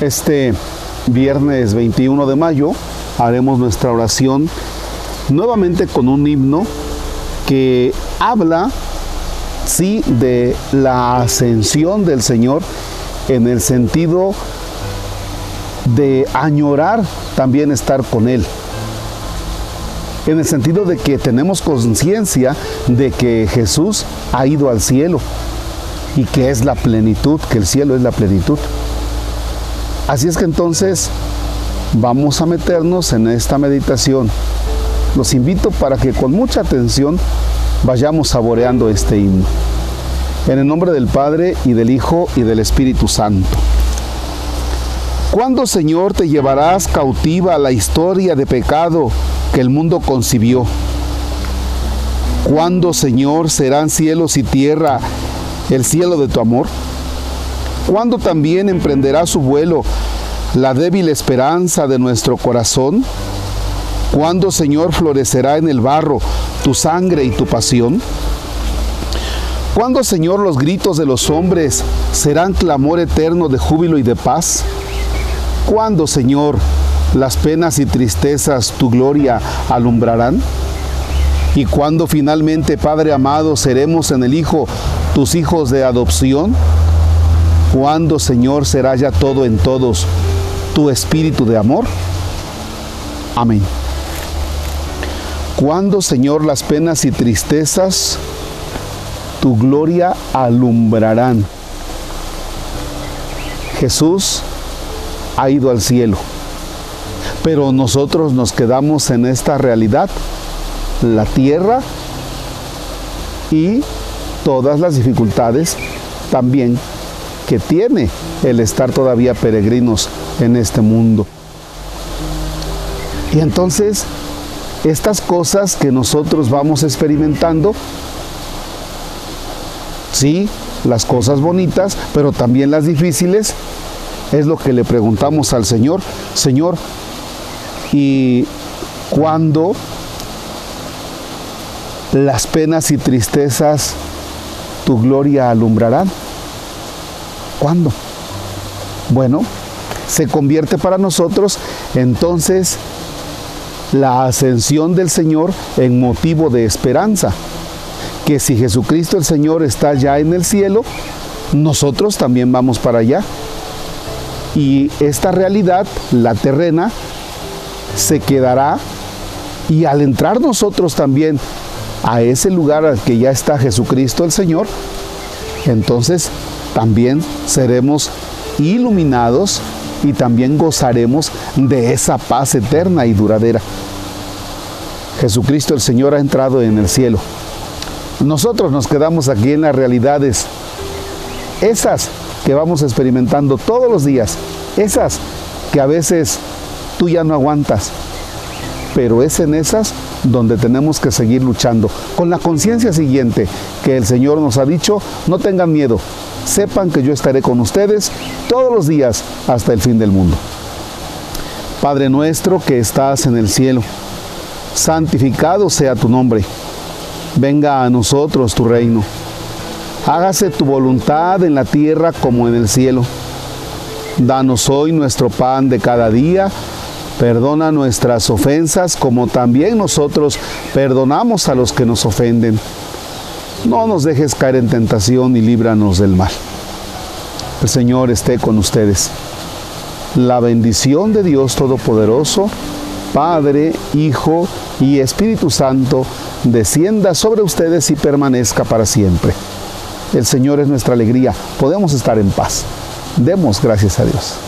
Este viernes 21 de mayo haremos nuestra oración nuevamente con un himno que habla, sí, de la ascensión del Señor en el sentido de añorar también estar con Él. En el sentido de que tenemos conciencia de que Jesús ha ido al cielo y que es la plenitud, que el cielo es la plenitud. Así es que entonces vamos a meternos en esta meditación. Los invito para que con mucha atención vayamos saboreando este himno. En el nombre del Padre y del Hijo y del Espíritu Santo. ¿Cuándo, Señor, te llevarás cautiva la historia de pecado que el mundo concibió? ¿Cuándo, Señor, serán cielos y tierra el cielo de tu amor? ¿Cuándo también emprenderá su vuelo la débil esperanza de nuestro corazón? ¿Cuándo, Señor, florecerá en el barro tu sangre y tu pasión? ¿Cuándo, Señor, los gritos de los hombres serán clamor eterno de júbilo y de paz? ¿Cuándo, Señor, las penas y tristezas tu gloria alumbrarán? ¿Y cuándo finalmente, Padre amado, seremos en el Hijo tus hijos de adopción? ¿Cuándo, Señor, será ya todo en todos tu espíritu de amor? Amén. ¿Cuándo, Señor, las penas y tristezas tu gloria alumbrarán? Jesús ha ido al cielo. Pero nosotros nos quedamos en esta realidad, la tierra y todas las dificultades también que tiene el estar todavía peregrinos en este mundo. Y entonces, estas cosas que nosotros vamos experimentando, sí, las cosas bonitas, pero también las difíciles, es lo que le preguntamos al Señor, Señor, ¿y cuándo las penas y tristezas tu gloria alumbrarán? ¿Cuándo? Bueno, se convierte para nosotros entonces la ascensión del Señor en motivo de esperanza, que si Jesucristo el Señor está ya en el cielo, nosotros también vamos para allá. Y esta realidad, la terrena, se quedará y al entrar nosotros también a ese lugar al que ya está Jesucristo el Señor, entonces también seremos iluminados y también gozaremos de esa paz eterna y duradera. Jesucristo el Señor ha entrado en el cielo. Nosotros nos quedamos aquí en las realidades, esas que vamos experimentando todos los días, esas que a veces tú ya no aguantas, pero es en esas donde tenemos que seguir luchando, con la conciencia siguiente que el Señor nos ha dicho, no tengan miedo, sepan que yo estaré con ustedes todos los días hasta el fin del mundo. Padre nuestro que estás en el cielo, santificado sea tu nombre, venga a nosotros tu reino Hágase tu voluntad en la tierra como en el cielo. Danos hoy nuestro pan de cada día. Perdona nuestras ofensas como también nosotros perdonamos a los que nos ofenden. No nos dejes caer en tentación y líbranos del mal. El Señor esté con ustedes. La bendición de Dios Todopoderoso, Padre, Hijo y Espíritu Santo, descienda sobre ustedes y permanezca para siempre. El Señor es nuestra alegría. Podemos estar en paz. Demos gracias a Dios.